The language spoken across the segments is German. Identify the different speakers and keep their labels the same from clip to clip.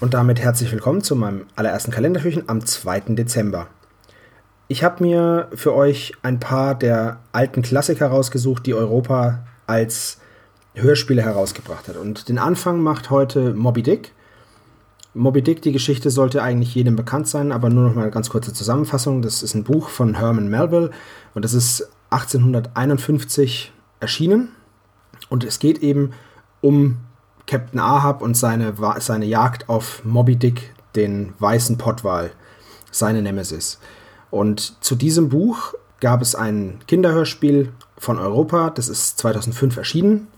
Speaker 1: Und damit herzlich willkommen zu meinem allerersten Kalendertürchen am 2. Dezember. Ich habe mir für euch ein paar der alten Klassiker rausgesucht, die Europa als Hörspiele herausgebracht hat. Und den Anfang macht heute Moby Dick. Moby Dick, die Geschichte sollte eigentlich jedem bekannt sein, aber nur noch mal eine ganz kurze Zusammenfassung. Das ist ein Buch von Herman Melville und das ist 1851 erschienen. Und es geht eben um Captain Ahab und seine, seine Jagd auf Moby Dick, den weißen Pottwal, seine Nemesis. Und zu diesem Buch gab es ein Kinderhörspiel von Europa, das ist 2005 erschienen,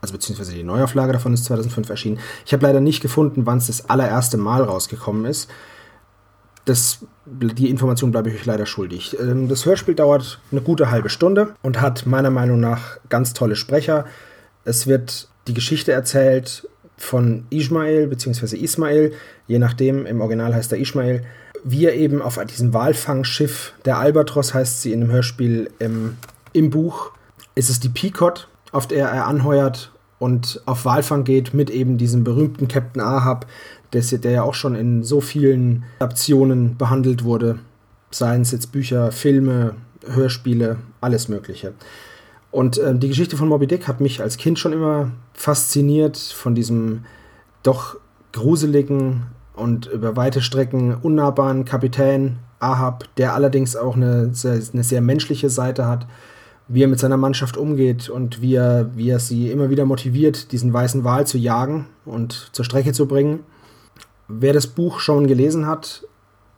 Speaker 1: also beziehungsweise die Neuauflage davon ist 2005 erschienen. Ich habe leider nicht gefunden, wann es das allererste Mal rausgekommen ist. Das, die Information bleibe ich euch leider schuldig. Ähm, das Hörspiel dauert eine gute halbe Stunde und hat meiner Meinung nach ganz tolle Sprecher. Es wird die Geschichte erzählt von Ismail bzw. Ismail, je nachdem, im Original heißt er Ismail, wie er eben auf diesem Walfangschiff, der Albatros heißt sie in dem Hörspiel im, im Buch, ist es die Pequod, auf der er anheuert und auf Walfang geht mit eben diesem berühmten Captain Ahab, der, der ja auch schon in so vielen Adaptionen behandelt wurde, seien es jetzt Bücher, Filme, Hörspiele, alles Mögliche. Und äh, die Geschichte von Moby Dick hat mich als Kind schon immer fasziniert von diesem doch gruseligen und über weite Strecken unnahbaren Kapitän Ahab, der allerdings auch eine sehr, eine sehr menschliche Seite hat, wie er mit seiner Mannschaft umgeht und wie er, wie er sie immer wieder motiviert, diesen weißen Wal zu jagen und zur Strecke zu bringen. Wer das Buch schon gelesen hat,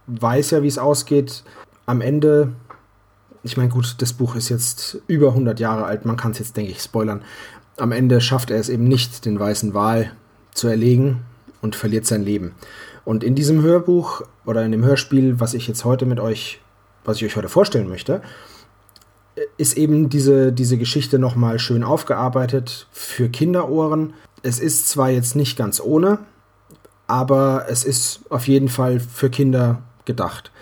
Speaker 1: weiß ja, wie es ausgeht. Am Ende ich meine, gut, das Buch ist jetzt über 100 Jahre alt, man kann es jetzt, denke ich, spoilern. Am Ende schafft er es eben nicht, den weißen Wal zu erlegen und verliert sein Leben. Und in diesem Hörbuch oder in dem Hörspiel, was ich jetzt heute mit euch, was ich euch heute vorstellen möchte, ist eben diese, diese Geschichte nochmal schön aufgearbeitet für Kinderohren. Es ist zwar jetzt nicht ganz ohne, aber es ist auf jeden Fall für Kinder gedacht.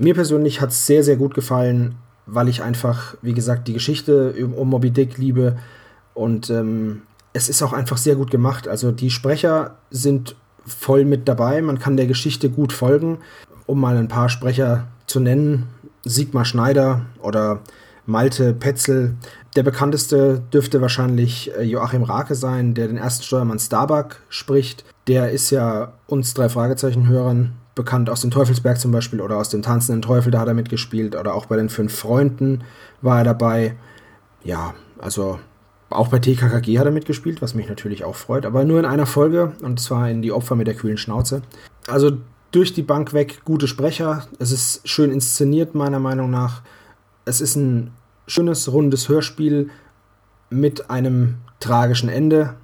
Speaker 1: Mir persönlich hat es sehr, sehr gut gefallen, weil ich einfach, wie gesagt, die Geschichte um Moby Dick liebe und ähm, es ist auch einfach sehr gut gemacht. Also die Sprecher sind voll mit dabei, man kann der Geschichte gut folgen. Um mal ein paar Sprecher zu nennen, Sigmar Schneider oder Malte Petzel. Der bekannteste dürfte wahrscheinlich äh, Joachim Rake sein, der den ersten Steuermann Starbuck spricht. Der ist ja uns drei Fragezeichen-Hörern bekannt aus dem Teufelsberg zum Beispiel oder aus dem Tanzenden Teufel, da hat er mitgespielt oder auch bei den Fünf Freunden war er dabei. Ja, also auch bei TKKG hat er mitgespielt, was mich natürlich auch freut, aber nur in einer Folge und zwar in Die Opfer mit der kühlen Schnauze. Also durch die Bank weg gute Sprecher. Es ist schön inszeniert, meiner Meinung nach. Es ist ein schönes, rundes Hörspiel mit einem tragischen Ende,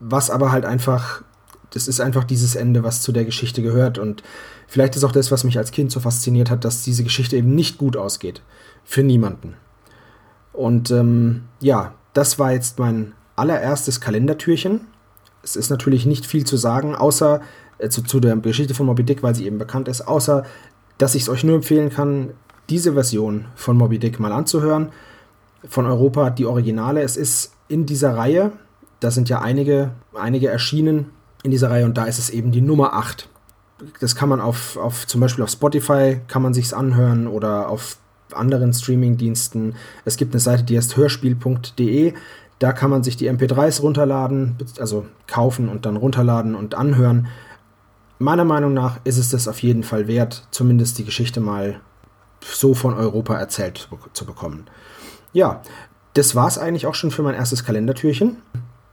Speaker 1: was aber halt einfach das ist einfach dieses Ende, was zu der Geschichte gehört. Und vielleicht ist auch das, was mich als Kind so fasziniert hat, dass diese Geschichte eben nicht gut ausgeht. Für niemanden. Und ähm, ja, das war jetzt mein allererstes Kalendertürchen. Es ist natürlich nicht viel zu sagen, außer äh, zu, zu der Geschichte von Moby Dick, weil sie eben bekannt ist, außer dass ich es euch nur empfehlen kann, diese Version von Moby Dick mal anzuhören. Von Europa, die Originale. Es ist in dieser Reihe, da sind ja einige, einige erschienen, in dieser Reihe und da ist es eben die Nummer 8. Das kann man auf, auf zum Beispiel auf Spotify kann man sich's anhören oder auf anderen Streamingdiensten. Es gibt eine Seite, die heißt hörspiel.de. Da kann man sich die MP3s runterladen, also kaufen und dann runterladen und anhören. Meiner Meinung nach ist es das auf jeden Fall wert, zumindest die Geschichte mal so von Europa erzählt zu bekommen. Ja, das war es eigentlich auch schon für mein erstes Kalendertürchen.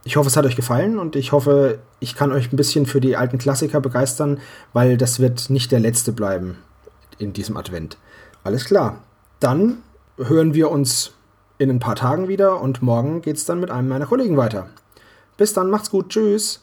Speaker 1: Ich hoffe, es hat euch gefallen und ich hoffe, ich kann euch ein bisschen für die alten Klassiker begeistern, weil das wird nicht der letzte bleiben in diesem Advent. Alles klar. Dann hören wir uns in ein paar Tagen wieder und morgen geht es dann mit einem meiner Kollegen weiter. Bis dann, macht's gut, tschüss.